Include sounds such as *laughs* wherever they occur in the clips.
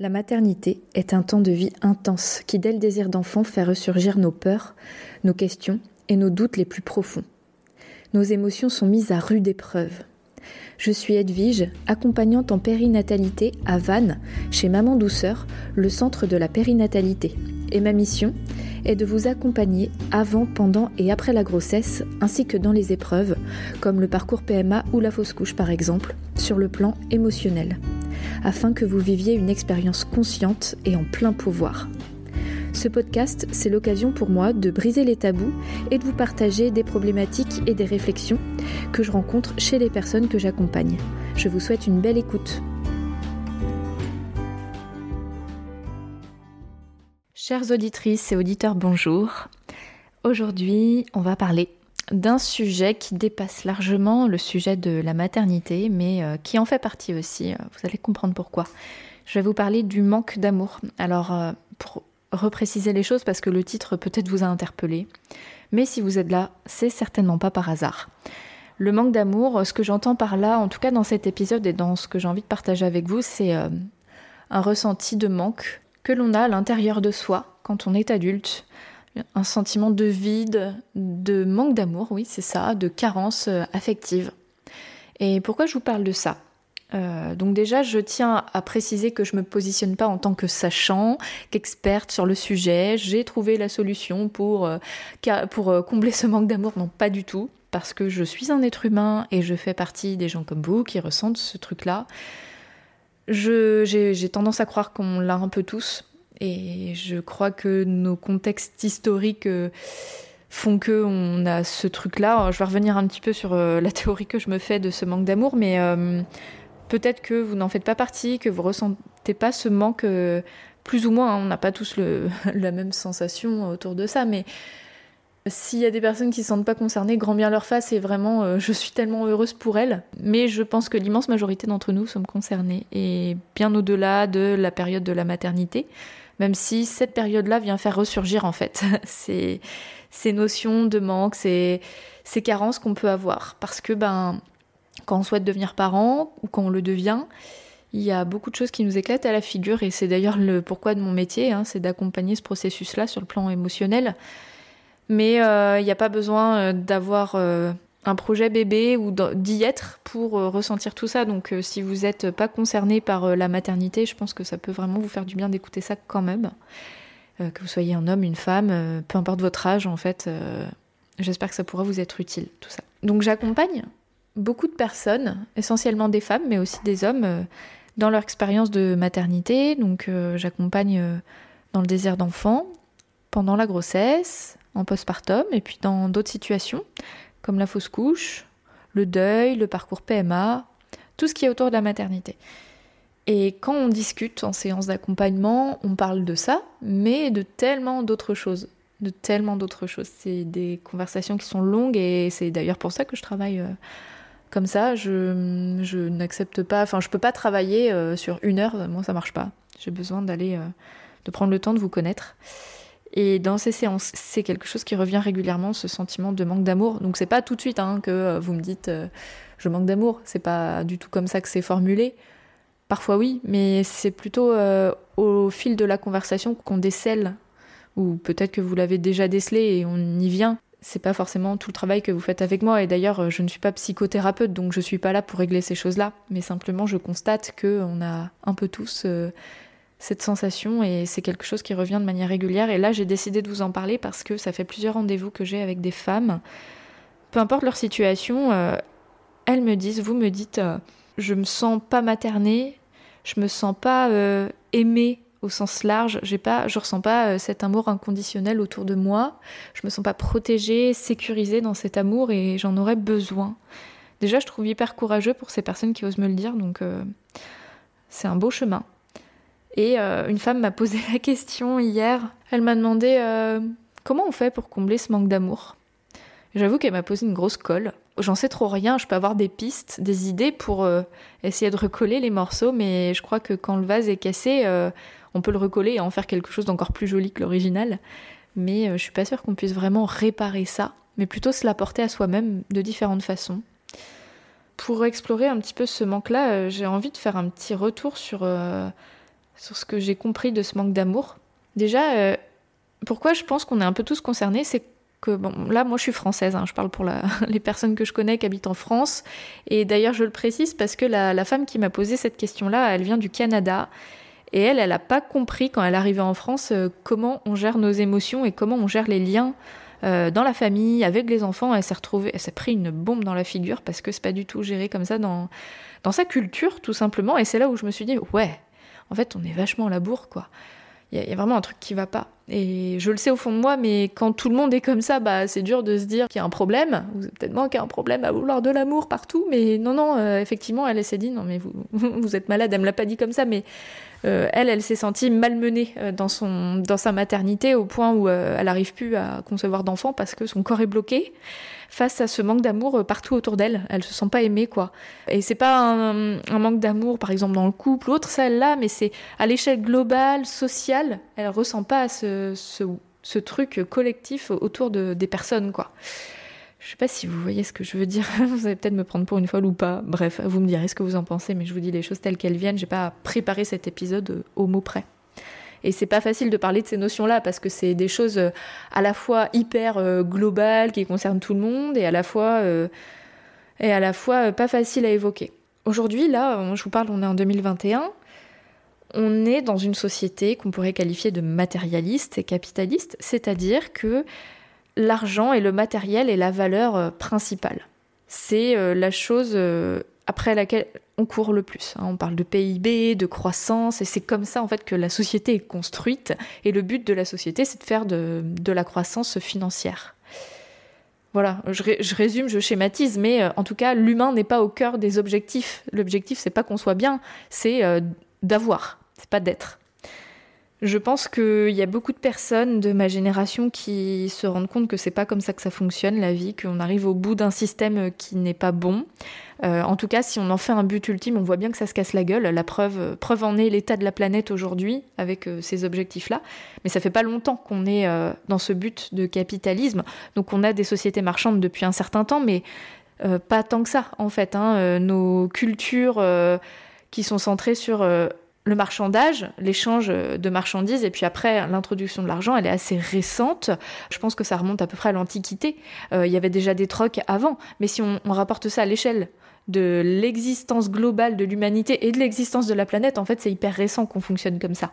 La maternité est un temps de vie intense qui, dès le désir d'enfant, fait ressurgir nos peurs, nos questions et nos doutes les plus profonds. Nos émotions sont mises à rude épreuve. Je suis Edwige, accompagnante en périnatalité à Vannes, chez Maman Douceur, le centre de la périnatalité. Et ma mission est de vous accompagner avant, pendant et après la grossesse, ainsi que dans les épreuves, comme le parcours PMA ou la fausse couche par exemple, sur le plan émotionnel afin que vous viviez une expérience consciente et en plein pouvoir. Ce podcast, c'est l'occasion pour moi de briser les tabous et de vous partager des problématiques et des réflexions que je rencontre chez les personnes que j'accompagne. Je vous souhaite une belle écoute. Chères auditrices et auditeurs, bonjour. Aujourd'hui, on va parler d'un sujet qui dépasse largement le sujet de la maternité, mais euh, qui en fait partie aussi. Vous allez comprendre pourquoi. Je vais vous parler du manque d'amour. Alors, euh, pour repréciser les choses, parce que le titre peut-être vous a interpellé, mais si vous êtes là, c'est certainement pas par hasard. Le manque d'amour, ce que j'entends par là, en tout cas dans cet épisode et dans ce que j'ai envie de partager avec vous, c'est un ressenti de manque que l'on a à l'intérieur de soi quand on est adulte, un sentiment de vide, de manque d'amour, oui, c'est ça, de carence euh, affective. Et pourquoi je vous parle de ça? Euh, donc déjà, je tiens à préciser que je me positionne pas en tant que sachant, qu'experte sur le sujet. J'ai trouvé la solution pour, euh, pour combler ce manque d'amour. Non, pas du tout, parce que je suis un être humain et je fais partie des gens comme vous qui ressentent ce truc-là. J'ai tendance à croire qu'on l'a un peu tous, et je crois que nos contextes historiques euh, font que on a ce truc-là. Je vais revenir un petit peu sur euh, la théorie que je me fais de ce manque d'amour, mais euh, peut-être que vous n'en faites pas partie, que vous ressentez pas ce manque, plus ou moins. Hein. on n'a pas tous *laughs* la même sensation autour de ça, mais s'il y a des personnes qui ne se sentent pas concernées, grand bien leur face et vraiment, je suis tellement heureuse pour elles. Mais je pense que l'immense majorité d'entre nous sommes concernés et bien au-delà de la période de la maternité même si cette période-là vient faire ressurgir en fait *laughs* ces, ces notions de manque, ces, ces carences qu'on peut avoir. Parce que ben, quand on souhaite devenir parent ou quand on le devient, il y a beaucoup de choses qui nous éclatent à la figure et c'est d'ailleurs le pourquoi de mon métier, hein, c'est d'accompagner ce processus-là sur le plan émotionnel. Mais euh, il n'y a pas besoin euh, d'avoir euh, un projet bébé ou d'y être pour ressentir tout ça. Donc si vous n'êtes pas concerné par la maternité, je pense que ça peut vraiment vous faire du bien d'écouter ça quand même. que vous soyez un homme, une femme, peu importe votre âge en fait. J'espère que ça pourra vous être utile, tout ça. Donc j'accompagne beaucoup de personnes, essentiellement des femmes, mais aussi des hommes, dans leur expérience de maternité. Donc j'accompagne dans le désir d'enfant, pendant la grossesse, en postpartum, et puis dans d'autres situations comme la fausse couche, le deuil, le parcours PMA, tout ce qui est autour de la maternité. Et quand on discute en séance d'accompagnement, on parle de ça, mais de tellement d'autres choses. De tellement d'autres choses. C'est des conversations qui sont longues et c'est d'ailleurs pour ça que je travaille euh, comme ça. Je, je n'accepte pas, enfin, je peux pas travailler euh, sur une heure, moi ça marche pas. J'ai besoin d'aller, euh, de prendre le temps de vous connaître. Et dans ces séances, c'est quelque chose qui revient régulièrement, ce sentiment de manque d'amour. Donc c'est pas tout de suite hein, que euh, vous me dites je manque d'amour. C'est pas du tout comme ça que c'est formulé. Parfois oui, mais c'est plutôt au fil de la conversation qu'on décèle, ou peut-être que vous l'avez déjà décelé et on y vient. C'est pas forcément tout le travail que vous faites avec moi. Et d'ailleurs, je ne suis pas psychothérapeute, donc je suis pas là pour régler ces choses-là. Mais simplement, je constate que on a un peu tous cette sensation et c'est quelque chose qui revient de manière régulière. Et là, j'ai décidé de vous en parler parce que ça fait plusieurs rendez-vous que j'ai avec des femmes. Peu importe leur situation, euh, elles me disent, vous me dites, euh, je me sens pas maternée, je me sens pas euh, aimée au sens large, j'ai pas, je ressens pas cet amour inconditionnel autour de moi, je me sens pas protégée, sécurisée dans cet amour et j'en aurais besoin. Déjà, je trouve hyper courageux pour ces personnes qui osent me le dire, donc c'est un beau chemin. Et euh, une femme m'a posé *laughs* la question hier. Elle m'a demandé euh, comment on fait pour combler ce manque d'amour? J'avoue qu'elle m'a posé une grosse colle. J'en sais trop rien, je peux avoir des pistes, des idées pour euh, essayer de recoller les morceaux, mais je crois que quand le vase est cassé, on peut le recoller et en faire quelque chose d'encore plus joli que l'original. Mais je suis pas sûre qu'on puisse vraiment réparer ça, mais plutôt se l'apporter à soi-même de différentes façons. Pour explorer un petit peu ce manque-là, j'ai envie de faire un petit retour sur sur ce que j'ai compris de ce manque d'amour. Déjà, euh, pourquoi je pense qu'on est un peu tous concernés, c'est que, bon, là, moi je suis française, hein, je parle pour *laughs* les personnes que je connais qui habitent en France. Et d'ailleurs, je le précise parce que la, femme qui m'a posé cette question-là, elle vient du Canada. Et elle, elle n'a pas compris quand elle arrivait en France euh, comment on gère nos émotions et comment on gère les liens euh, dans la famille, avec les enfants. Elle s'est retrouvée, elle s'est pris une bombe dans la figure parce que c'est pas du tout géré comme ça dans, dans sa culture, tout simplement. Et c'est là où je me suis dit, ouais, en fait, on est vachement à la bourre, quoi il y, a vraiment un truc qui va pas. Et je le sais au fond de moi, mais quand tout le monde est comme ça, bah, c'est dur de se dire qu'il y a un problème. Vous peut-être moi qui a un problème à vouloir de l'amour partout, mais non, non, euh, effectivement, elle s'est dit, non, mais vous, *laughs* vous êtes malade, elle me l'a pas dit comme ça, mais euh, elle, elle s'est sentie malmenée euh, dans, son, dans sa maternité au point où elle n'arrive plus à concevoir d'enfant parce que son corps est bloqué face à ce manque d'amour euh, partout autour d'elle. Elle se sent pas aimée, quoi. Et c'est pas un, manque d'amour, par exemple, dans le couple ou autre, celle-là, mais c'est à l'échelle globale, sociale, elle ressent pas ce, ce, truc collectif autour de, des personnes, quoi. Je sais pas si vous voyez ce que je veux dire. *laughs* Vous allez peut-être me prendre pour une folle ou pas. Bref, vous me direz ce que vous en pensez, mais je vous dis les choses telles qu'elles viennent. J'ai pas préparé cet épisode euh, au mot près. Et c'est pas facile de parler de ces notions-là parce que c'est des choses euh, à la fois hyper euh, globales qui concernent tout le monde et à la fois, et à la fois pas facile à évoquer. Aujourd'hui, là, je vous parle, on est en 2021. On est dans une société qu'on pourrait qualifier de matérialiste et capitaliste, c'est-à-dire que l'argent et le matériel est la valeur principale. C'est la chose après laquelle on court le plus. Hein. On parle de PIB, de croissance, et c'est comme ça en fait que la société est construite. Et le but de la société, c'est de faire de, la croissance financière. Voilà, je, résume, je schématise, mais euh, en tout cas, l'humain n'est pas au cœur des objectifs. L'objectif, c'est pas qu'on soit bien, c'est euh, d'avoir, c'est pas d'être. Je pense qu'il y a beaucoup de personnes de ma génération qui se rendent compte que c'est pas comme ça que ça fonctionne la vie, qu'on arrive au bout d'un système qui n'est pas bon. Euh, en tout cas, si on en fait un but ultime, on voit bien que ça se casse la gueule. La preuve, preuve en est l'état de la planète aujourd'hui avec euh, ces objectifs-là. Mais ça fait pas longtemps qu'on est euh, dans ce but de capitalisme. Donc on a des sociétés marchandes depuis un certain temps, mais pas tant que ça en fait. Hein. nos cultures qui sont centrées sur le marchandage, l'échange de marchandises, et puis après l'introduction de l'argent, elle est assez récente. Je pense que ça remonte à peu près à l'Antiquité. il y avait déjà des trocs avant, mais si on rapporte ça à l'échelle de l'existence globale de l'humanité et de l'existence de la planète, en fait, c'est hyper récent qu'on fonctionne comme ça.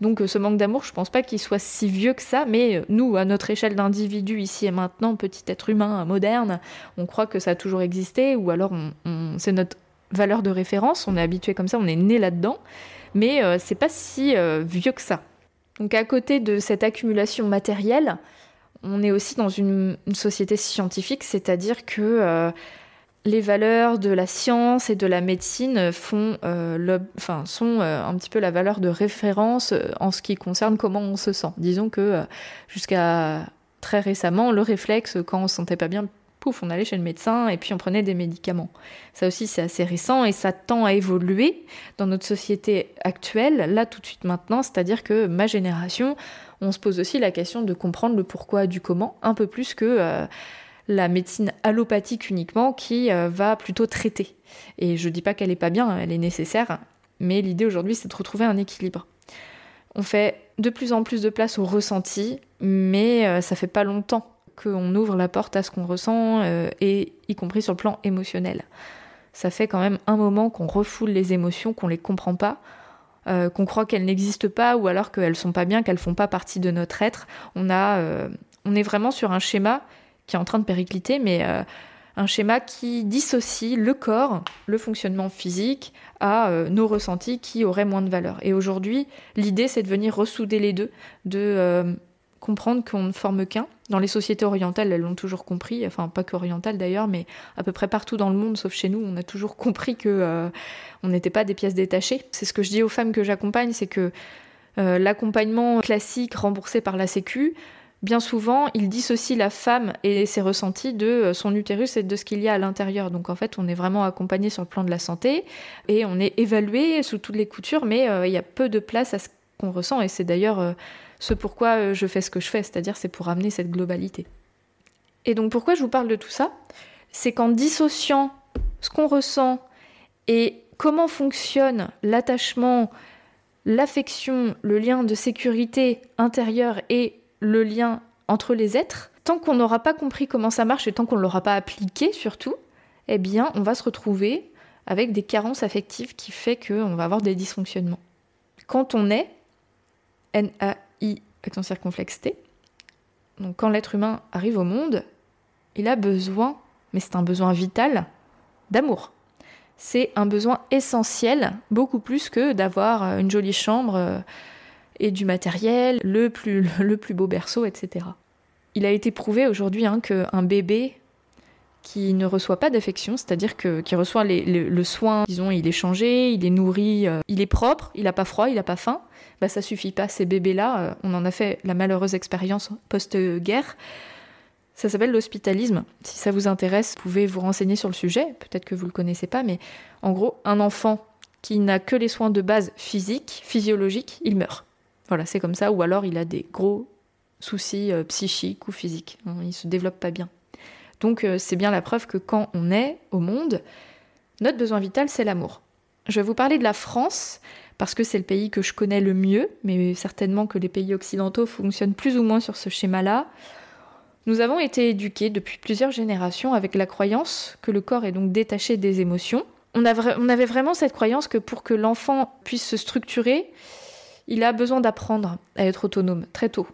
Donc euh, ce manque d'amour, je pense pas qu'il soit si vieux que ça, mais euh, nous, à notre échelle d'individu ici et maintenant, petit être humain moderne, on croit que ça a toujours existé, ou alors c'est notre valeur de référence, on est habitué comme ça, on est né là-dedans, mais euh, c'est pas si vieux que ça. Donc à côté de cette accumulation matérielle, on est aussi dans une, société scientifique, c'est-à-dire que les valeurs de la science et de la médecine font, euh, sont euh, un petit peu la valeur de référence euh, en ce qui concerne comment on se sent. Disons que jusqu'à très récemment, le réflexe, quand on se sentait pas bien, on allait chez le médecin et puis on prenait des médicaments. Ça aussi, c'est assez récent et ça tend à évoluer dans notre société actuelle, là tout de suite maintenant, c'est-à-dire que ma génération, on se pose aussi la question de comprendre le pourquoi du comment, un peu plus que la médecine allopathique uniquement qui euh, va plutôt traiter. Et je dis pas qu'elle est pas bien, elle est nécessaire, mais l'idée aujourd'hui c'est de retrouver un équilibre. On fait de plus en plus de place au ressenti, mais euh, ça fait pas longtemps qu'on ouvre la porte à ce qu'on ressent, euh, et y compris sur le plan émotionnel. Ça fait quand même un moment qu'on refoule les émotions, qu'on les comprend pas, qu'on croit qu'elles n'existent pas, ou alors qu'elles sont pas bien, qu'elles font pas partie de notre être. On a, on est vraiment sur un schéma qui est en train de péricliter, mais euh, un schéma qui dissocie le corps, le fonctionnement physique, à euh, nos ressentis qui auraient moins de valeur. Et aujourd'hui, l'idée, c'est de venir ressouder les deux, de euh, comprendre qu'on ne forme qu'un. Dans les sociétés orientales, elles l'ont toujours compris, enfin pas qu'orientales d'ailleurs, mais à peu près partout dans le monde, sauf chez nous, on a toujours *laughs* compris que on n'était pas des pièces détachées. C'est ce que je dis aux femmes que j'accompagne, c'est que l'accompagnement classique remboursé par la Sécu, bien souvent, il dissocie la femme et ses ressentis de euh, son utérus et de ce qu'il y a à l'intérieur. Donc en fait, on est vraiment accompagné sur le plan de la santé et on est évalué sous toutes les coutures, mais euh, il y a peu de place à ce qu'on ressent et c'est d'ailleurs euh, ce pourquoi je fais ce que je fais, c'est-à-dire c'est pour amener cette globalité. Et donc pourquoi je vous parle de tout ça? C'est qu'en dissociant ce qu'on ressent et comment fonctionne l'attachement, l'affection, le lien de sécurité intérieure et le lien entre les êtres, tant qu'on n'aura pas compris comment ça marche et tant qu'on ne l'aura pas appliqué surtout, eh bien on va se retrouver avec des carences affectives qui fait qu'on va avoir des dysfonctionnements. Quand on est, N-A-I, accent circonflexe T, quand l'être humain arrive au monde, il a besoin, mais c'est un besoin vital, d'amour. C'est un besoin essentiel, beaucoup plus que d'avoir une jolie chambre euh, et du matériel, le plus, *laughs* le plus beau berceau, etc. Il a été prouvé aujourd'hui hein, qu'un bébé qui ne reçoit pas d'affection, c'est-à-dire que qui reçoit le soin, disons, il est changé, il est nourri, euh, il est propre, il n'a pas froid, il n'a pas faim, bah ça suffit pas. Ces bébés-là, euh, on en a fait la malheureuse expérience post-guerre. Ça s'appelle l'hospitalisme. Si ça vous intéresse, vous pouvez vous renseigner sur le sujet. Peut-être que vous le connaissez pas, mais en gros, un enfant qui n'a que les soins de base physiques, physiologiques, il meurt. Voilà, c'est comme ça. Ou alors il a des gros soucis euh, psychiques ou physiques. Il se développe pas bien. Donc euh, c'est bien la preuve que quand on est au monde, notre besoin vital, c'est l'amour. Je vais vous parler de la France parce que c'est le pays que je connais le mieux, mais certainement que les pays occidentaux fonctionnent plus ou moins sur ce schéma-là. Nous avons été éduqués depuis plusieurs générations avec la croyance que le corps est donc détaché des émotions. On, avait vraiment cette croyance que pour que l'enfant puisse se structurer, il a besoin d'apprendre à être autonome très tôt.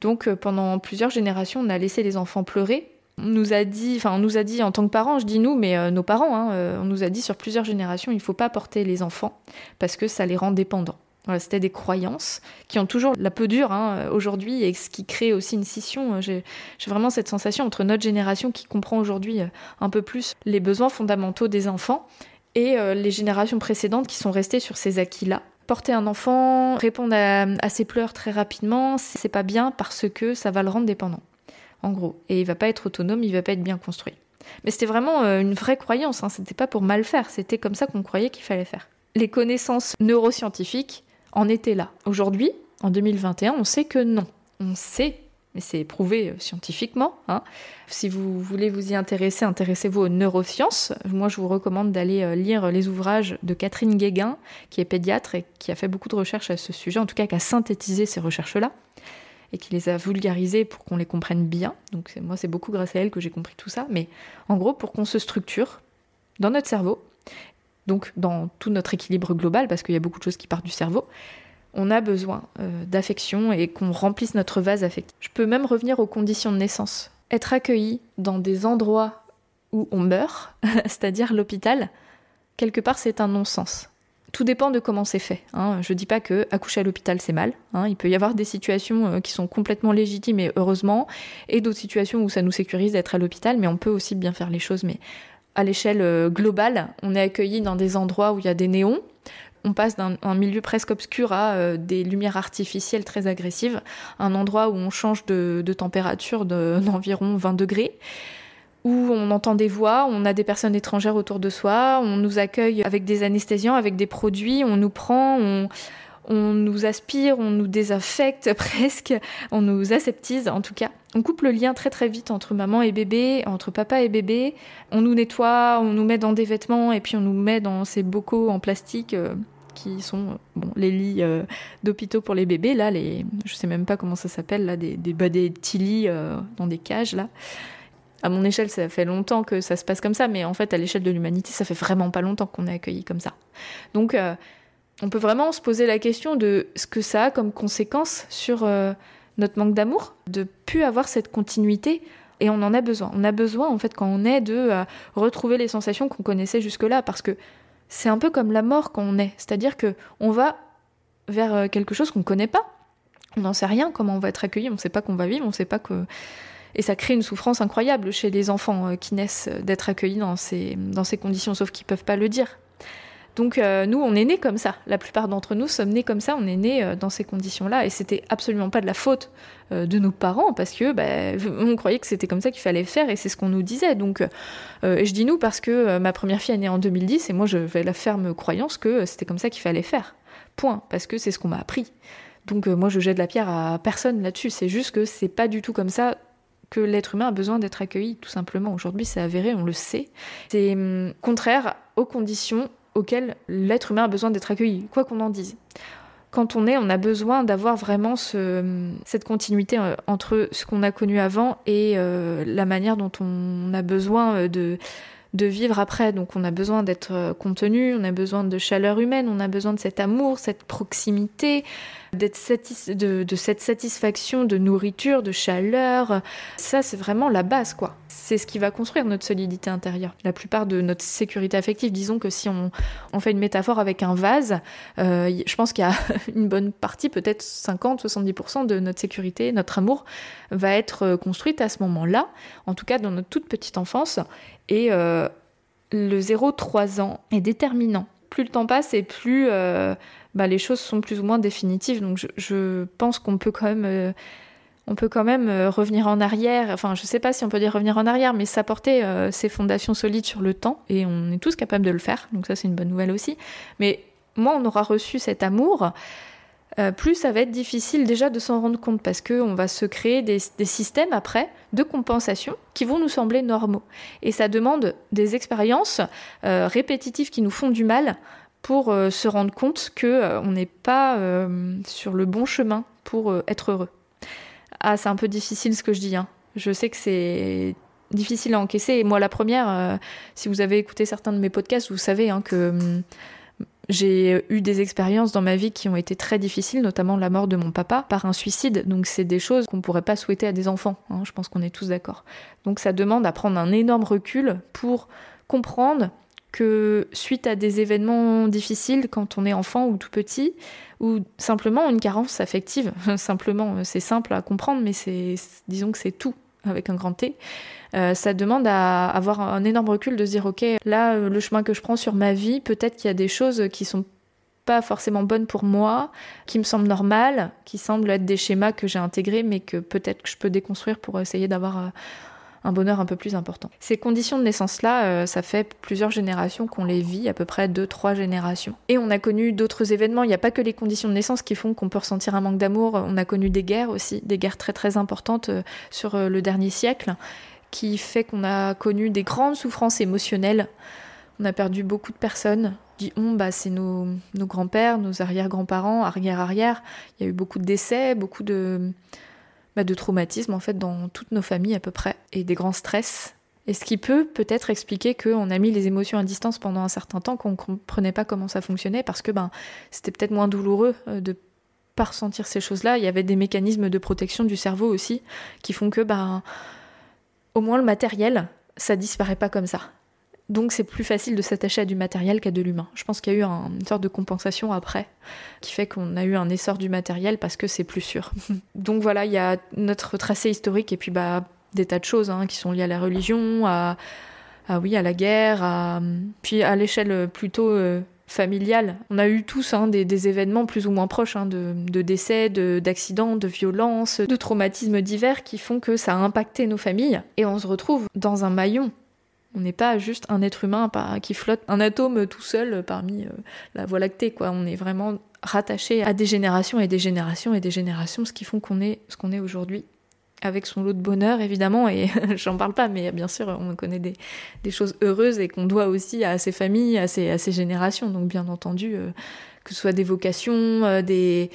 Donc euh, pendant plusieurs générations, on a laissé les enfants pleurer on nous a dit, enfin on nous a dit en tant que parents, je dis nous, mais euh, nos parents, hein, euh, on nous a dit sur plusieurs générations, il ne faut pas porter les enfants parce que ça les rend dépendants. C'était des croyances qui ont toujours la peau dure hein, aujourd'hui et ce qui crée aussi une scission. J'ai vraiment cette sensation entre notre génération qui comprend aujourd'hui euh, un peu plus les besoins fondamentaux des enfants et les générations précédentes qui sont restées sur ces acquis-là. Porter un enfant, répondre à, à ses pleurs très rapidement, c'est pas bien parce que ça va le rendre dépendant en gros. Et il va pas être autonome, il va pas être bien construit. Mais c'était vraiment euh, une vraie croyance, hein. c'était pas pour mal faire, c'était comme ça qu'on croyait qu'il fallait faire. Les connaissances neuroscientifiques en étaient là. Aujourd'hui, en 2021, on sait que non. On sait, mais c'est prouvé euh, scientifiquement. Hein. Si vous voulez vous y intéresser, intéressez-vous aux neurosciences. Moi, je vous recommande d'aller euh, lire les ouvrages de Catherine Guéguin, qui est pédiatre et qui a fait beaucoup de recherches à ce sujet, en tout cas qui a synthétisé ces recherches-là et qui les a vulgarisés pour qu'on les comprenne bien. Donc moi, c'est beaucoup grâce à elle que j'ai compris tout ça. Mais en gros, pour qu'on se structure dans notre cerveau, donc dans tout notre équilibre global, parce qu'il y a beaucoup de choses qui partent du cerveau, on a besoin euh, d'affection et qu'on remplisse notre vase affectif. Je peux même revenir aux conditions de naissance. Être accueilli dans des endroits où on meurt, *laughs* c'est-à-dire l'hôpital, quelque part c'est un non-sens. Tout dépend de comment c'est fait. Hein. Je ne dis pas que accoucher à l'hôpital c'est mal. Hein. Il peut y avoir des situations euh, qui sont complètement légitimes et heureusement, et d'autres situations où ça nous sécurise d'être à l'hôpital, mais on peut aussi bien faire les choses. Mais à l'échelle euh, globale, on est accueilli dans des endroits où il y a des néons. On passe d'un milieu presque obscur à euh, des lumières artificielles très agressives, un endroit où on change de, température *laughs* d'environ 20 degrés où on entend des voix, on a des personnes étrangères autour de soi, on nous accueille avec des anesthésiants, avec des produits, on nous prend, on, nous aspire, on nous désaffecte *laughs* presque, on nous aseptise en tout cas. On coupe le lien très très vite entre maman et bébé, entre papa et bébé. On nous nettoie, on nous met dans des vêtements et puis on nous met dans ces bocaux en plastique. Euh, qui sont bon, les lits euh, d'hôpitaux pour les bébés, là, les, je sais même pas comment ça s'appelle, là, des, des, bah, petits lits euh, dans des cages, là à mon échelle, ça fait longtemps que ça se passe comme ça, mais en fait, à l'échelle de l'humanité, ça fait vraiment pas longtemps qu'on est accueilli comme ça. Donc, euh, on peut vraiment se poser la question de ce que ça a comme conséquence sur euh, notre manque d'amour, de plus avoir cette continuité. Et on en a besoin. On a besoin, en fait, quand on est, de euh, retrouver les sensations qu'on connaissait jusque-là, parce que c'est un peu comme la mort quand on est. C'est-à-dire que on va vers quelque chose qu'on ne connaît pas. On n'en sait rien comment on va être accueilli, on ne sait pas qu'on va vivre, on ne sait pas que et ça crée une souffrance incroyable chez les enfants euh, qui naissent euh, d'être accueillis dans ces, dans ces conditions, sauf qu'ils peuvent pas le dire. Donc euh, nous, on est nés comme ça. La plupart d'entre nous sommes nés comme ça. On est nés dans ces conditions-là, et c'était absolument pas de la faute de nos parents parce que bah, on croyait que c'était comme ça qu'il fallait faire, et c'est ce qu'on nous disait. Donc, et je dis nous parce que ma première fille est née en 2010, et moi je vais la ferme croyance que c'était comme ça qu'il fallait faire. Point, parce que c'est ce qu'on m'a appris. Donc moi je jette la pierre à personne là-dessus. C'est juste que c'est pas du tout comme ça que l'être humain a besoin d'être accueilli, tout simplement. Aujourd'hui, c'est avéré, on le sait. C'est hum, contraire aux conditions auxquelles l'être humain a besoin d'être accueilli, quoi qu'on en dise. quand on est, on a besoin d'avoir vraiment ce, cette continuité euh, entre ce qu'on a connu avant et euh, la manière dont on a besoin de de vivre après. Donc on a besoin d'être euh, contenu, on a besoin de chaleur humaine, on a besoin de cet amour, cette proximité, de, de, cette satisfaction de nourriture, de chaleur. Ça, c'est vraiment la base, quoi. C'est ce qui va construire notre solidité intérieure. La plupart de notre sécurité affective, disons que si on, fait une métaphore avec un vase, euh, je pense qu'il y a *laughs* une bonne partie, peut-être 50-70% de notre sécurité, notre amour, va être euh, construite à ce moment-là, en tout cas dans notre toute petite enfance. Et euh, le 0-3 ans est déterminant. Plus le temps passe et plus bah, les choses sont plus ou moins définitives. Donc je, pense qu'on peut quand même, on peut quand même revenir en arrière. Enfin, je sais pas si on peut dire revenir en arrière, mais s'apporter ses fondations solides sur le temps. Et on est tous capables de le faire. Donc ça, c'est une bonne nouvelle aussi. Mais moi, on aura reçu cet amour. Euh, plus ça va être difficile déjà de s'en rendre compte parce qu'on va se créer des, systèmes après de compensation qui vont nous sembler normaux. Et ça demande des expériences euh, répétitives qui nous font du mal pour euh, se rendre compte qu'on on n'est pas sur le bon chemin pour être heureux. Ah, c'est un peu difficile ce que je dis. Hein. Je sais que c'est difficile à encaisser. Et moi, la première, si vous avez écouté certains de mes podcasts, vous savez hein, que hum, j'ai eu des expériences dans ma vie qui ont été très difficiles, notamment la mort de mon papa par un suicide. Donc c'est des choses qu'on ne pourrait pas souhaiter à des enfants. Hein, je pense qu'on est tous d'accord. Donc ça demande à prendre un énorme recul pour comprendre que suite à des événements difficiles quand on est enfant ou tout petit, ou simplement une carence affective, *laughs* simplement c'est simple à comprendre, mais c'est disons que c'est tout avec un grand T, euh, ça demande à avoir un énorme recul de se dire ok, là euh, le chemin que je prends sur ma vie, peut-être qu'il y a des choses qui sont pas forcément bonnes pour moi, qui me semblent normales, qui semblent être des schémas que j'ai intégrés, mais que peut-être que je peux déconstruire pour essayer d'avoir euh, un bonheur un peu plus important. Ces conditions de naissance-là, ça fait plusieurs générations qu'on les vit, à peu près deux, trois générations. Et on a connu d'autres événements, il n'y a pas que les conditions de naissance qui font qu'on peut ressentir un manque d'amour, on a connu des guerres aussi, des guerres très très importantes sur le dernier siècle qui fait qu'on a connu des grandes souffrances émotionnelles. On a perdu beaucoup de personnes. Dit on, bah, c'est nos, grands-pères, nos arrière-grands-parents, arrière-arrière. Il y a eu beaucoup de décès, beaucoup de, bah, de traumatismes en fait dans toutes nos familles à peu près, et des grands stress. Et ce qui peut peut-être expliquer qu'on a mis les émotions à distance pendant un certain temps, qu'on ne comprenait pas comment ça fonctionnait, parce que ben, c'était peut-être moins douloureux euh, de pas ressentir ces choses-là. Il y avait des mécanismes de protection du cerveau aussi, qui font que ben, au moins le matériel, ça disparaît pas comme ça. Donc c'est plus facile de s'attacher à du matériel qu'à de l'humain. Je pense qu'il y a eu une sorte de compensation après, qui fait qu'on a eu un essor du matériel parce que c'est plus sûr. *laughs* Donc voilà, il y a notre tracé historique et puis bah des tas de choses hein, qui sont liées à la religion, à, oui à la guerre, puis à l'échelle plutôt euh, familiale. On a eu tous hein, des, événements plus ou moins proches hein, de, décès, d'accidents, de, violences, de traumatismes divers qui font que ça a impacté nos familles et on se retrouve dans un maillon. On n'est pas juste un être humain qui flotte, un atome tout seul parmi euh, la Voie lactée. On est vraiment rattaché à des générations et des générations et des générations, ce qui font qu'on est ce qu'on est aujourd'hui avec son lot de bonheur évidemment, et *laughs* j'en parle pas, mais bien sûr on connaît des, choses heureuses et qu'on doit aussi à ses familles, à ses, générations, donc bien entendu, euh, que ce soit des vocations, euh, des,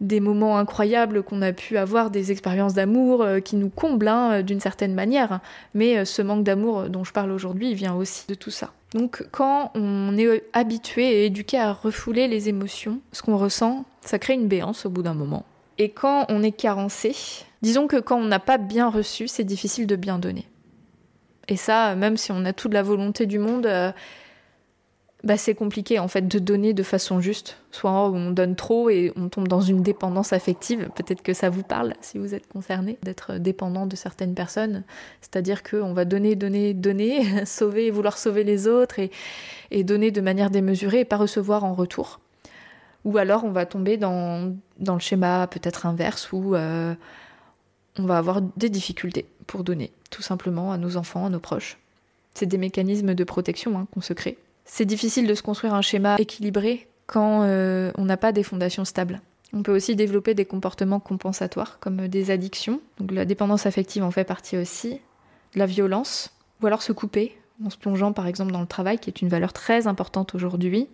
des moments incroyables qu'on a pu avoir, des expériences d'amour euh, qui nous comblent hein, d'une certaine manière, mais ce manque d'amour dont je parle aujourd'hui vient aussi de tout ça. Donc quand on est habitué et éduqué à refouler les émotions, ce qu'on ressent, ça crée une béance au bout d'un moment. Et quand on est carencé, disons que quand on n'a pas bien reçu, c'est difficile de bien donner. Et ça, même si on a toute la volonté du monde, euh, bah c'est compliqué en fait de donner de façon juste. Soit on donne trop et on tombe dans une dépendance affective. Peut-être que ça vous parle si vous êtes concerné d'être dépendant de certaines personnes. C'est-à-dire qu'on va donner, donner, donner, *laughs* sauver, vouloir sauver les autres et, donner de manière démesurée et pas recevoir en retour. Ou alors on va tomber dans, dans le schéma peut-être inverse où euh, on va avoir des difficultés pour donner, tout simplement, à nos enfants, à nos proches. C'est des mécanismes de protection hein, qu'on se crée. C'est difficile de se construire un schéma équilibré quand euh, on n'a pas des fondations stables. On peut aussi développer des comportements compensatoires comme des addictions. Donc la dépendance affective en fait partie aussi. La violence, ou alors se couper en se plongeant par exemple dans le travail qui est une valeur très importante aujourd'hui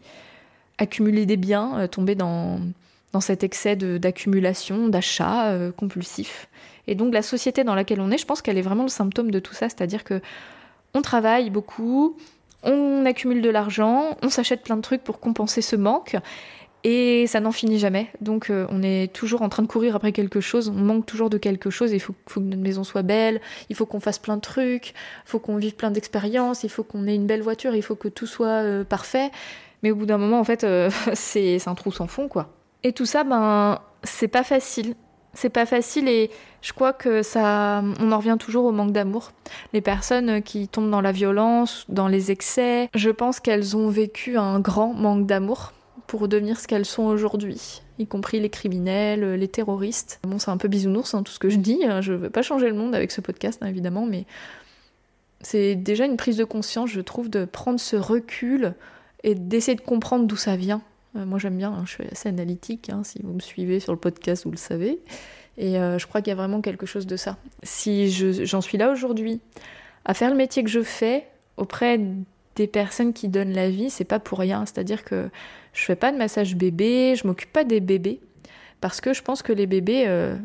accumuler des biens, euh, tomber dans, dans cet excès d'accumulation, d'achat euh, compulsif. Et donc la société dans laquelle on est, je pense qu'elle est vraiment le symptôme de tout ça, c'est-à-dire que on travaille beaucoup, on accumule de l'argent, on s'achète plein de trucs pour compenser ce manque, et ça n'en finit jamais. Donc euh, on est toujours en train de courir après quelque chose, on manque toujours de quelque chose, il faut, que notre maison soit belle, il faut qu'on fasse plein de trucs, il faut qu'on vive plein d'expériences, il faut qu'on ait une belle voiture, il faut que tout soit euh, parfait. Mais au bout d'un moment, en fait, euh, *laughs* c'est un trou sans fond, quoi. Et tout ça, ben, c'est pas facile. C'est pas facile et je crois que ça, on en revient toujours au manque d'amour. Les personnes qui tombent dans la violence, dans les excès, je pense qu'elles ont vécu un grand manque d'amour pour devenir ce qu'elles sont aujourd'hui, y compris les criminels, les terroristes. Bon, c'est un peu bisounours hein, tout ce que je dis, hein. je veux pas changer le monde avec ce podcast hein, évidemment, mais c'est déjà une prise de conscience, je trouve, de prendre ce recul et d'essayer de comprendre d'où ça vient. Euh, moi j'aime bien, je suis assez analytique, si vous me suivez sur le podcast, vous le savez. Et euh, je crois qu'il y a vraiment quelque chose de ça. Si j'en suis là aujourd'hui, à faire le métier que je fais auprès des personnes qui donnent la vie, c'est pas pour rien. C'est-à-dire que je fais pas de massage bébé, je m'occupe pas des bébés, parce que je pense que les bébés, euh,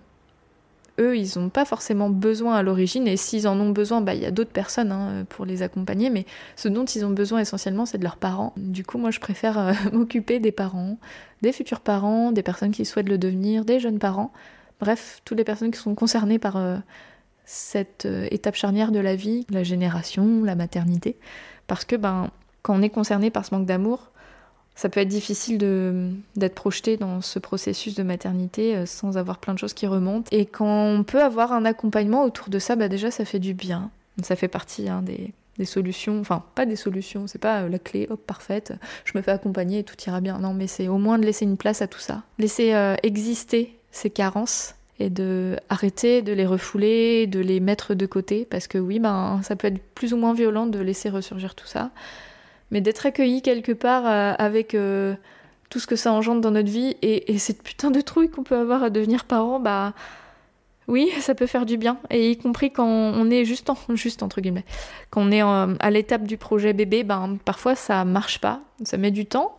eux, ils n'ont pas forcément besoin à l'origine, et s'ils en ont besoin, bah, il y a d'autres personnes hein, pour les accompagner, mais ce dont ils ont besoin essentiellement, c'est de leurs parents. Du coup, moi, je préfère euh, *laughs* m'occuper des parents, des futurs parents, des personnes qui souhaitent le devenir, des jeunes parents, bref, toutes les personnes qui sont concernées par euh, cette étape charnière de la vie, la génération, la maternité, parce que ben, quand on est concerné par ce manque d'amour, ça peut être difficile d'être projeté dans ce processus de maternité euh, sans avoir plein de choses qui remontent. Et quand on peut avoir un accompagnement autour de ça, bah déjà ça fait du bien. Ça fait partie hein, des, solutions, enfin pas des solutions, c'est pas euh, la clé, hop, parfaite, je me fais accompagner et tout ira bien. Non, mais c'est au moins de laisser une place à tout ça. Laisser euh, exister ces carences et de arrêter de les refouler, de les mettre de côté, parce que oui, ben, ça peut être plus ou moins violent de laisser ressurgir tout ça mais d'être accueilli quelque part euh, avec euh, tout ce que ça engendre dans notre vie et, cette putain de trouille qu'on peut avoir à devenir parent, bah oui, ça peut faire du bien. Et y compris quand on est juste, en, juste entre guillemets, quand on est à l'étape du projet bébé, ben parfois ça marche pas, ça met du temps.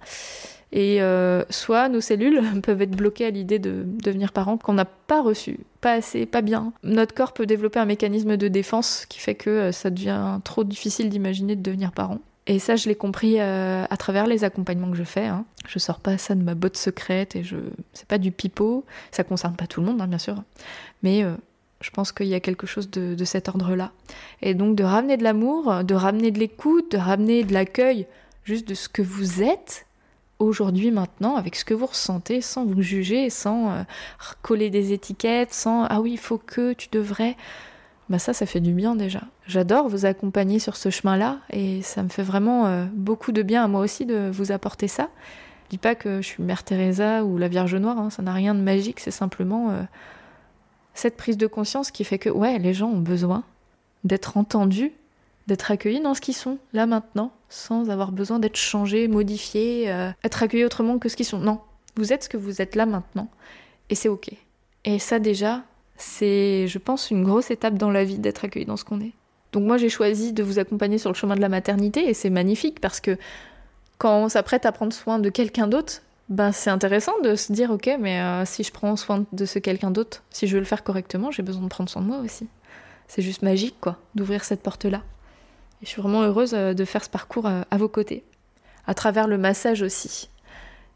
Et euh, soit nos cellules *laughs* peuvent être bloquées à l'idée de devenir parent qu'on n'a pas reçu, pas assez, pas bien. Notre corps peut développer un mécanisme de défense qui fait que ça devient trop difficile d'imaginer de devenir parent. Et ça, je l'ai compris euh, à travers les accompagnements que je fais. Hein. Je sors pas ça de ma botte secrète et je, c'est pas du pipeau. Ça concerne pas tout le monde, hein, bien sûr, mais euh, je pense qu'il y a quelque chose de, cet ordre-là. Et donc de ramener de l'amour, de ramener de l'écoute, de ramener de l'accueil, juste de ce que vous êtes aujourd'hui, maintenant, avec ce que vous ressentez, sans vous juger, sans euh, coller des étiquettes, sans ah oui, il faut que, tu devrais bah ça, ça fait du bien déjà. J'adore vous accompagner sur ce chemin-là et ça me fait vraiment euh, beaucoup de bien à moi aussi de vous apporter ça. Je dis pas que je suis Mère Teresa ou la Vierge Noire, hein, ça n'a rien de magique, c'est simplement euh, cette prise de conscience qui fait que ouais, les gens ont besoin d'être entendus, d'être accueillis dans ce qu'ils sont là maintenant, sans avoir besoin d'être changés, modifiés, euh, être accueillis autrement que ce qu'ils sont. Non, vous êtes ce que vous êtes là maintenant et c'est ok. Et ça déjà, c'est, je pense, une grosse étape dans la vie d'être accueilli dans ce qu'on est. Donc moi j'ai choisi de vous accompagner sur le chemin de la maternité et c'est magnifique parce que quand on s'apprête à prendre soin de quelqu'un d'autre, ben c'est intéressant de se dire ok mais euh, si je prends soin de ce quelqu'un d'autre, si je veux le faire correctement, j'ai besoin de prendre soin de moi aussi. C'est juste magique quoi, d'ouvrir cette porte là. Et je suis vraiment heureuse euh, de faire ce parcours euh, à vos côtés, à travers le massage aussi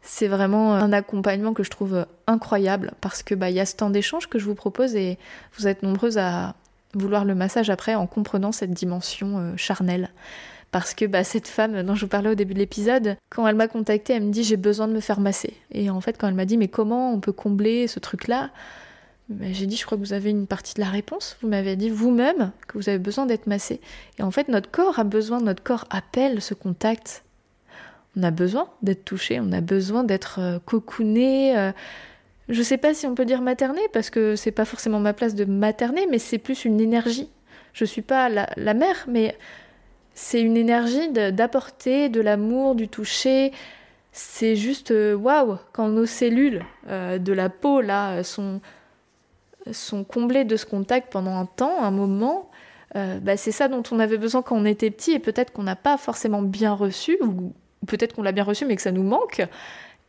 c'est vraiment un accompagnement que je trouve incroyable parce que bah il y a ce temps d'échange que je vous propose et vous êtes nombreuses à vouloir le massage après en comprenant cette dimension euh, charnelle. Parce que bah, cette femme dont je vous parlais au début de l'épisode, quand elle m'a contactée, elle me dit j'ai besoin de me faire masser. Et en fait, quand elle m'a dit mais comment on peut combler ce truc-là, bah, j'ai dit je crois que vous avez une partie de la réponse. Vous m'avez dit vous-même que vous avez besoin d'être massé. Et en fait, notre corps a besoin, notre corps appelle ce contact on a besoin d'être touché, on a besoin d'être euh, cocooné. Euh. Je sais pas si on peut dire materné, parce que c'est pas forcément ma place de materner, mais c'est plus une énergie. Je suis pas la, mère, mais c'est une énergie d'apporter de, l'amour, du toucher. C'est juste euh, waouh quand nos cellules de la peau là sont sont comblées de ce contact pendant un temps, un moment. bah, c'est ça dont on avait besoin quand on était petit et peut-être qu'on n'a pas forcément bien reçu peut-être qu'on l'a bien reçu mais que ça nous manque.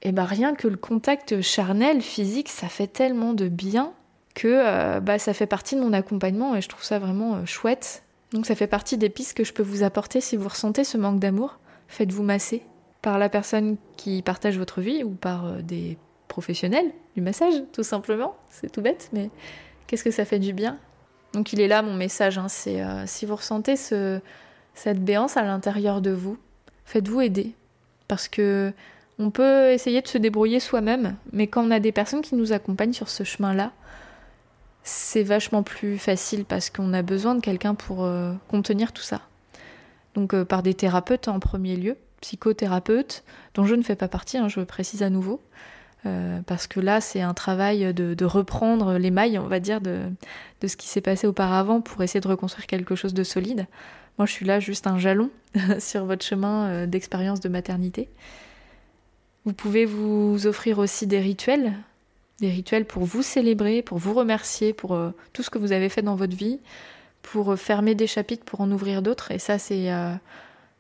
et bah rien que le contact charnel, physique, ça fait tellement de bien que euh, bah, ça fait partie de mon accompagnement et je trouve ça vraiment euh, chouette. Donc ça fait partie des pistes que je peux vous apporter si vous ressentez ce manque d'amour. Faites-vous masser par la personne qui partage votre vie ou par euh, des professionnels du massage, tout simplement. C'est tout bête, mais qu'est-ce que ça fait du bien? Donc il est là mon message. Hein. c'est si vous ressentez ce, cette béance à l'intérieur de vous, faites-vous aider parce que on peut essayer de se débrouiller soi-même, mais quand on a des personnes qui nous accompagnent sur ce chemin-là, c'est vachement plus facile parce qu'on a besoin de quelqu'un pour euh, contenir tout ça. Donc euh, par des thérapeutes en premier lieu, psychothérapeutes, dont je ne fais pas partie, hein, je précise à nouveau, euh, parce que là c'est un travail de, reprendre les mailles, on va dire, de, de ce qui s'est passé auparavant pour essayer de reconstruire quelque chose de solide. Moi je suis là juste un jalon *laughs* sur votre chemin d'expérience de maternité. Vous pouvez vous offrir aussi des rituels, des rituels pour vous célébrer, pour vous remercier pour euh, tout ce que vous avez fait dans votre vie, pour euh, fermer des chapitres pour en ouvrir d'autres. Et ça, c'est euh,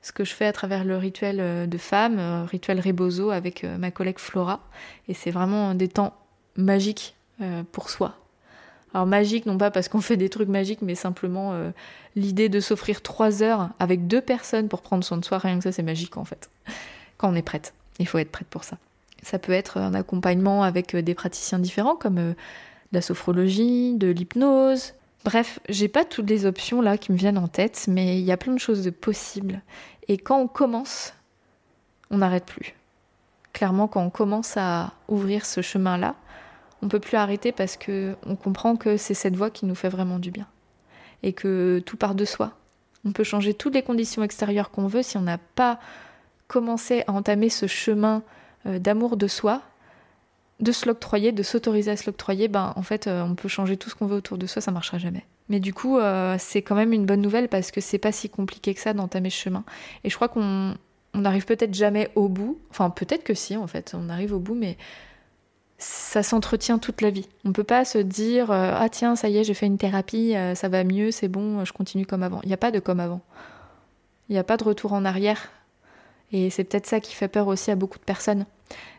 ce que je fais à travers le rituel de femme, rituel Rebozo avec ma collègue Flora. Et c'est vraiment des temps magiques pour soi. Alors magique, non pas parce qu'on fait des trucs magiques, mais simplement l'idée de s'offrir trois heures avec deux personnes pour prendre soin de soi, rien que ça, c'est magique en fait, quand on est prête. Il faut être prête pour ça. Ça peut être un accompagnement avec euh, des praticiens différents comme euh, de la sophrologie, de l'hypnose. Bref, j'ai pas toutes les options là qui me viennent en tête, mais il y a plein de choses de possibles. Et quand on commence, on n'arrête plus. Clairement, quand on commence à ouvrir ce chemin-là, on peut plus arrêter parce que on comprend que c'est cette voie qui nous fait vraiment du bien et que tout part de soi. On peut changer toutes les conditions extérieures qu'on veut si on n'a pas commencer à entamer ce chemin euh, d'amour de soi, de se l'octroyer, de s'autoriser à se l'octroyer, ben en fait euh, on peut changer tout ce qu'on veut autour de soi, ça marchera jamais. Mais du coup, euh, c'est quand même une bonne nouvelle parce que c'est pas si compliqué que ça d'entamer ce chemin. Et je crois qu'on n'arrive peut-être jamais au bout. Enfin, peut-être que si, en fait, on arrive au bout, mais ça s'entretient toute la vie. On peut pas se dire ah tiens ça y est j'ai fait une thérapie, ça va mieux, c'est bon, je continue comme avant. Il n'y a pas de comme avant. Il n'y a pas de retour en arrière. Et c'est peut-être ça qui fait peur aussi à beaucoup de personnes.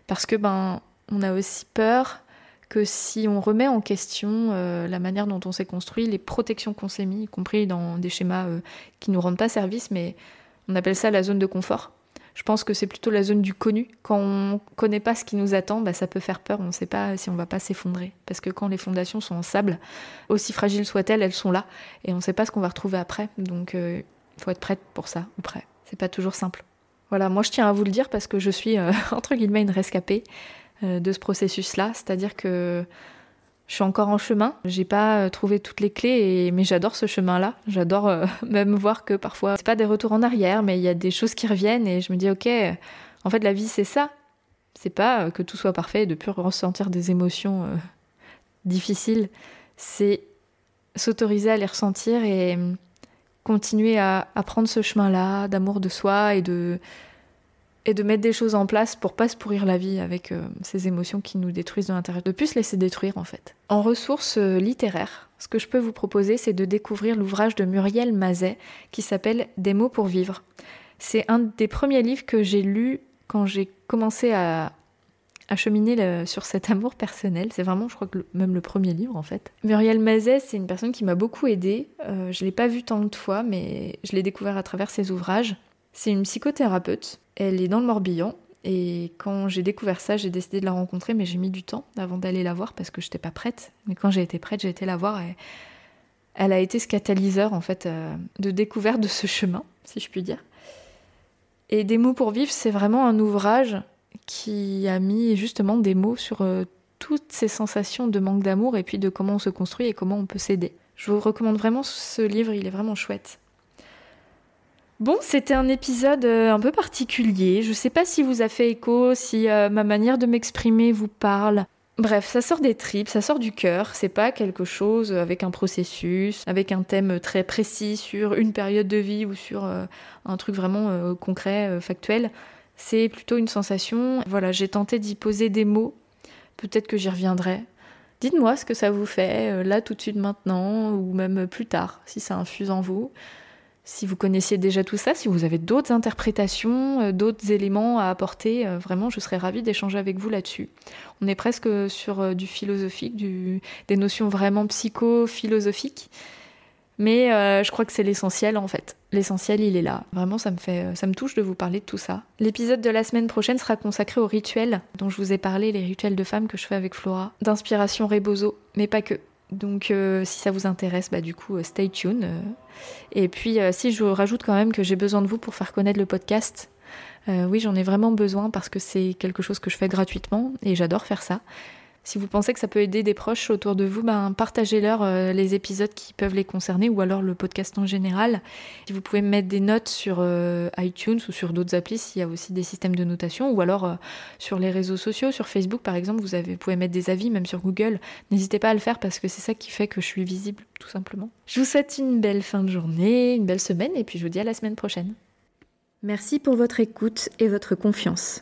Parce que ben, on a aussi peur que si on remet en question euh, la manière dont on s'est construit, les protections qu'on s'est mis, y compris dans des schémas euh, qui nous rendent pas service, mais on appelle ça la zone de confort. Je pense que c'est plutôt la zone du connu. Quand on connaît pas ce qui nous attend, bah, ça peut faire peur. On ne sait pas si on va pas s'effondrer. Parce que quand les fondations sont en sable, aussi fragiles soient-elles, elles sont là. Et on ne sait pas ce qu'on va retrouver après. Donc il euh, faut être prête pour ça, ou prêt. C'est pas toujours simple. Voilà, moi je tiens à vous le dire parce que je suis euh, *laughs* entre guillemets une rescapée euh, de ce processus-là, c'est-à-dire que je suis encore en chemin, j'ai pas euh, trouvé toutes les clés, mais j'adore ce chemin-là. J'adore *laughs* même voir que parfois c'est pas des retours en arrière, mais il y a des choses qui reviennent et je me dis ok, en fait la vie c'est ça. C'est pas que tout soit parfait et de plus ressentir des émotions difficiles, c'est s'autoriser à les ressentir et continuer à, prendre ce chemin-là d'amour de soi et de, et de mettre des choses en place pour pas se pourrir la vie avec euh, ces émotions qui nous détruisent de l'intérieur, de plus se laisser détruire en fait. En ressources euh, littéraires, ce que je peux vous proposer, c'est de découvrir l'ouvrage de Muriel Mazet qui s'appelle Des mots pour vivre. C'est un des premiers livres que j'ai lu quand j'ai commencé à, à cheminer sur cet amour personnel. C'est vraiment, je crois que même le premier livre en fait. Muriel Mazet, c'est une personne qui m'a beaucoup aidée. Euh, je l'ai pas vue tant de fois, mais je l'ai découvert à travers ses ouvrages. C'est une psychothérapeute. Elle est dans le Morbihan. Et quand j'ai découvert ça, j'ai décidé de la rencontrer, mais j'ai mis du temps avant d'aller la voir parce que je n'étais pas prête. Mais quand j'ai été prête, j'ai été la voir et elle a été ce catalyseur en fait euh, de découverte de ce chemin, si je puis dire. Et Des mots pour vivre, c'est vraiment un ouvrage qui a mis justement des mots sur euh, toutes ces sensations de manque d'amour et puis de comment on se construit et comment on peut s'aider. Je vous recommande vraiment ce livre, il est vraiment chouette. Bon, c'était un épisode euh, un peu particulier. Je sais pas si vous a fait écho, si euh, ma manière de m'exprimer vous parle. Bref, ça sort des tripes, ça sort du cœur. C'est pas quelque chose avec un processus, avec un thème très précis sur une période de vie ou sur un truc vraiment concret, factuel c'est plutôt une sensation. Voilà, j'ai tenté d'y poser des mots. Peut-être que j'y reviendrai. Dites-moi ce que ça vous fait, euh, là tout de suite maintenant, ou même plus tard, si ça infuse en vous. Si vous connaissiez déjà tout ça, si vous avez d'autres interprétations, euh, d'autres éléments à apporter, euh, vraiment, je serais ravie d'échanger avec vous là-dessus. On est presque sur euh, du philosophique, des notions vraiment psycho-philosophiques. Mais je crois que c'est l'essentiel en fait. L'essentiel, il est là. Vraiment, ça me fait, ça me touche de vous parler de tout ça. L'épisode de la semaine prochaine sera consacré aux rituels dont je vous ai parlé, les rituels de femmes que je fais avec Flora, d'inspiration Rebozo, mais pas que. Donc euh, si ça vous intéresse, bah, du coup, euh, stay tuned. Euh. Et puis si je rajoute quand même que j'ai besoin de vous pour faire connaître le podcast, oui j'en ai vraiment besoin parce que c'est quelque chose que je fais gratuitement et j'adore faire ça. Si vous pensez que ça peut aider des proches autour de vous, ben, partagez-leur euh, les épisodes qui peuvent les concerner ou alors le podcast en général. Si vous pouvez mettre des notes sur euh, iTunes ou sur d'autres applis s'il y a aussi des systèmes de notation ou alors euh, sur les réseaux sociaux, sur Facebook par exemple, vous, avez, pouvez mettre des avis, même sur Google. N'hésitez pas à le faire parce que c'est ça qui fait que je suis visible tout simplement. Je vous souhaite une belle fin de journée, une belle semaine et puis je vous dis à la semaine prochaine. Merci pour votre écoute et votre confiance.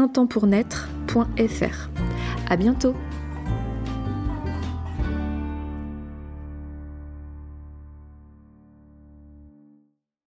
untempournaître.fr. À bientôt!